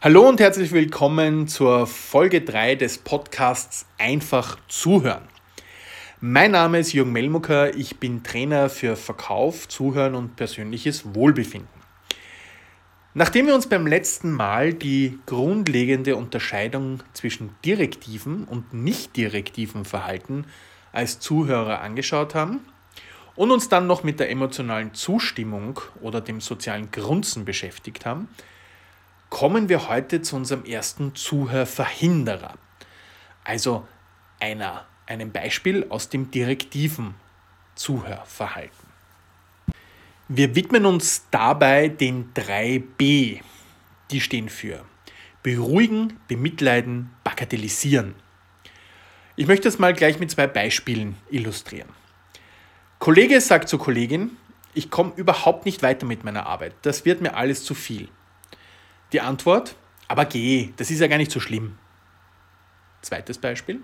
Hallo und herzlich willkommen zur Folge 3 des Podcasts Einfach zuhören. Mein Name ist Jürgen Melmucker, ich bin Trainer für Verkauf, Zuhören und persönliches Wohlbefinden. Nachdem wir uns beim letzten Mal die grundlegende Unterscheidung zwischen direktiven und nicht direktiven Verhalten als Zuhörer angeschaut haben und uns dann noch mit der emotionalen Zustimmung oder dem sozialen Grunzen beschäftigt haben, kommen wir heute zu unserem ersten Zuhörverhinderer. Also einer, einem Beispiel aus dem direktiven Zuhörverhalten. Wir widmen uns dabei den 3b. Die stehen für beruhigen, bemitleiden, bagatellisieren. Ich möchte das mal gleich mit zwei Beispielen illustrieren. Kollege sagt zur Kollegin, ich komme überhaupt nicht weiter mit meiner Arbeit. Das wird mir alles zu viel. Die Antwort, aber geh, das ist ja gar nicht so schlimm. Zweites Beispiel.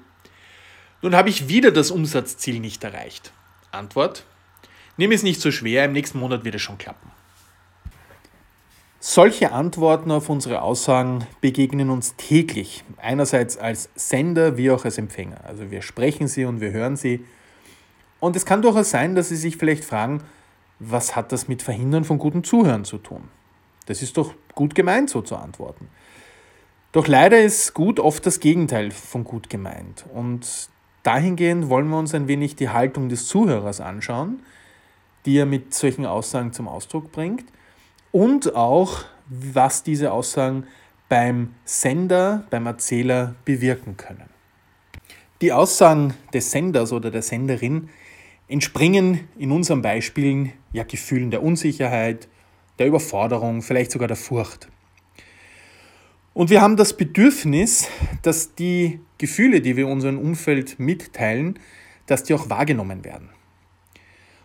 Nun habe ich wieder das Umsatzziel nicht erreicht. Antwort, nimm es nicht so schwer, im nächsten Monat wird es schon klappen. Solche Antworten auf unsere Aussagen begegnen uns täglich, einerseits als Sender wie auch als Empfänger. Also wir sprechen sie und wir hören sie. Und es kann durchaus sein, dass Sie sich vielleicht fragen, was hat das mit Verhindern von gutem Zuhören zu tun? Das ist doch gut gemeint, so zu antworten. Doch leider ist gut oft das Gegenteil von gut gemeint. Und dahingehend wollen wir uns ein wenig die Haltung des Zuhörers anschauen, die er mit solchen Aussagen zum Ausdruck bringt und auch, was diese Aussagen beim Sender, beim Erzähler bewirken können. Die Aussagen des Senders oder der Senderin entspringen in unseren Beispielen ja Gefühlen der Unsicherheit, der Überforderung, vielleicht sogar der Furcht. Und wir haben das Bedürfnis, dass die Gefühle, die wir unserem Umfeld mitteilen, dass die auch wahrgenommen werden.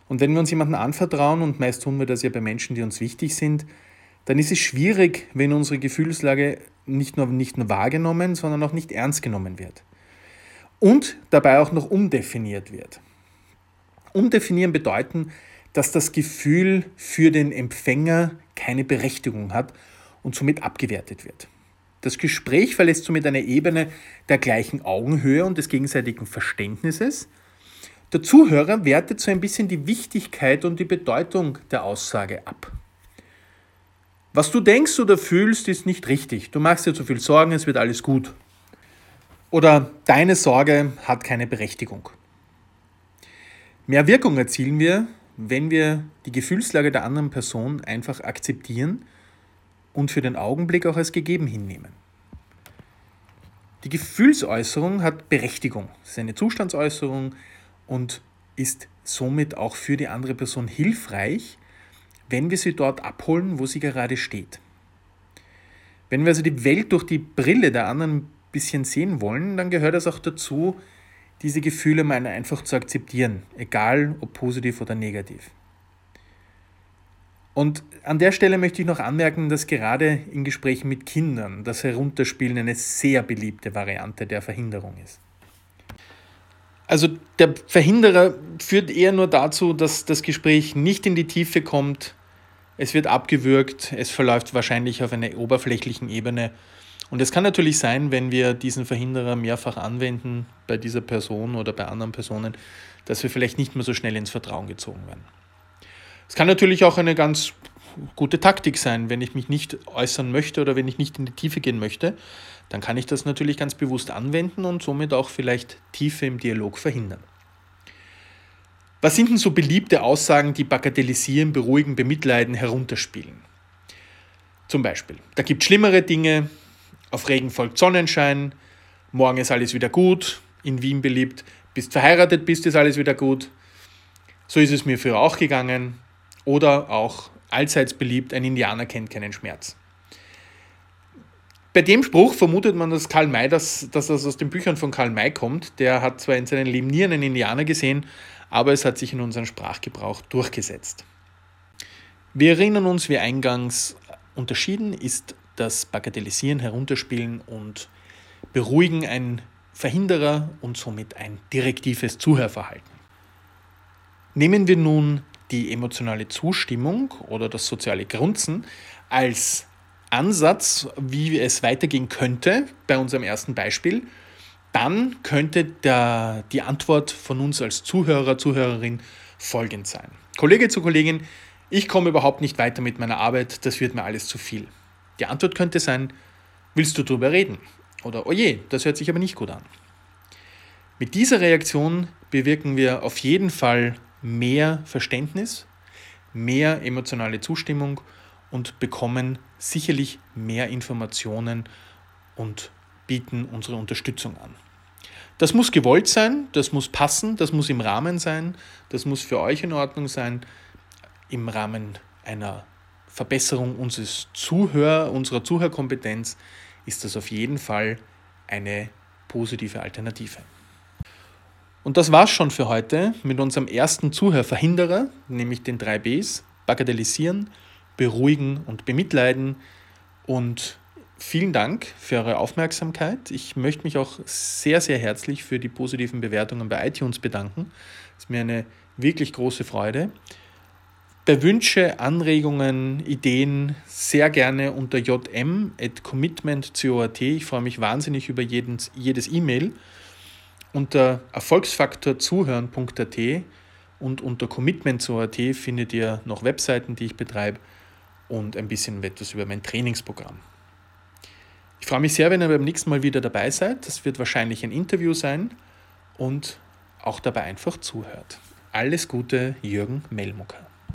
Und wenn wir uns jemanden anvertrauen, und meist tun wir das ja bei Menschen, die uns wichtig sind, dann ist es schwierig, wenn unsere Gefühlslage nicht nur, nicht nur wahrgenommen, sondern auch nicht ernst genommen wird. Und dabei auch noch umdefiniert wird. Umdefinieren bedeuten, dass das Gefühl für den Empfänger keine Berechtigung hat und somit abgewertet wird. Das Gespräch verlässt somit eine Ebene der gleichen Augenhöhe und des gegenseitigen Verständnisses. Der Zuhörer wertet so ein bisschen die Wichtigkeit und die Bedeutung der Aussage ab. Was du denkst oder fühlst, ist nicht richtig. Du machst dir zu viel Sorgen, es wird alles gut. Oder deine Sorge hat keine Berechtigung. Mehr Wirkung erzielen wir, wenn wir die Gefühlslage der anderen Person einfach akzeptieren und für den Augenblick auch als gegeben hinnehmen. Die Gefühlsäußerung hat Berechtigung. Ist eine Zustandsäußerung und ist somit auch für die andere Person hilfreich, wenn wir sie dort abholen, wo sie gerade steht. Wenn wir also die Welt durch die Brille der anderen ein bisschen sehen wollen, dann gehört es auch dazu, diese Gefühle mal einfach zu akzeptieren, egal ob positiv oder negativ. Und an der Stelle möchte ich noch anmerken, dass gerade in Gesprächen mit Kindern das Herunterspielen eine sehr beliebte Variante der Verhinderung ist. Also der Verhinderer führt eher nur dazu, dass das Gespräch nicht in die Tiefe kommt, es wird abgewürgt, es verläuft wahrscheinlich auf einer oberflächlichen Ebene und es kann natürlich sein, wenn wir diesen Verhinderer mehrfach anwenden bei dieser Person oder bei anderen Personen, dass wir vielleicht nicht mehr so schnell ins Vertrauen gezogen werden. Es kann natürlich auch eine ganz gute Taktik sein, wenn ich mich nicht äußern möchte oder wenn ich nicht in die Tiefe gehen möchte, dann kann ich das natürlich ganz bewusst anwenden und somit auch vielleicht Tiefe im Dialog verhindern. Was sind denn so beliebte Aussagen, die bagatellisieren, beruhigen, bemitleiden, herunterspielen? Zum Beispiel, da gibt es schlimmere Dinge, auf Regen folgt Sonnenschein, morgen ist alles wieder gut, in Wien beliebt, bist verheiratet, bist ist alles wieder gut. So ist es mir früher auch gegangen. Oder auch allseits beliebt, ein Indianer kennt keinen Schmerz. Bei dem Spruch vermutet man, dass Karl May, dass, dass das aus den Büchern von Karl May kommt. Der hat zwar in seinem Leben nie einen Indianer gesehen, aber es hat sich in unserem Sprachgebrauch durchgesetzt. Wir erinnern uns, wie eingangs unterschieden ist das Bagatellisieren, Herunterspielen und Beruhigen ein Verhinderer und somit ein direktives Zuhörverhalten. Nehmen wir nun die emotionale Zustimmung oder das soziale Grunzen als Ansatz, wie es weitergehen könnte bei unserem ersten Beispiel, dann könnte der, die Antwort von uns als Zuhörer, Zuhörerin folgend sein. Kollege zu Kollegin, ich komme überhaupt nicht weiter mit meiner Arbeit, das wird mir alles zu viel. Die Antwort könnte sein, willst du darüber reden? Oder, oje, das hört sich aber nicht gut an. Mit dieser Reaktion bewirken wir auf jeden Fall mehr Verständnis, mehr emotionale Zustimmung und bekommen sicherlich mehr Informationen und bieten unsere Unterstützung an. Das muss gewollt sein, das muss passen, das muss im Rahmen sein, das muss für euch in Ordnung sein, im Rahmen einer Verbesserung unseres Zuhör, unserer Zuhörkompetenz ist das auf jeden Fall eine positive Alternative. Und das war's schon für heute mit unserem ersten Zuhörverhinderer, nämlich den drei Bs: Bagatellisieren, Beruhigen und Bemitleiden. Und vielen Dank für eure Aufmerksamkeit. Ich möchte mich auch sehr, sehr herzlich für die positiven Bewertungen bei iTunes bedanken. Es ist mir eine wirklich große Freude. Bei Wünsche, Anregungen, Ideen sehr gerne unter jm.commitment.coat. Ich freue mich wahnsinnig über jedes E-Mail. Unter erfolgsfaktorzuhören.at und unter commitment.at findet ihr noch Webseiten, die ich betreibe und ein bisschen etwas über mein Trainingsprogramm. Ich freue mich sehr, wenn ihr beim nächsten Mal wieder dabei seid. Das wird wahrscheinlich ein Interview sein und auch dabei einfach zuhört. Alles Gute, Jürgen Melmucker.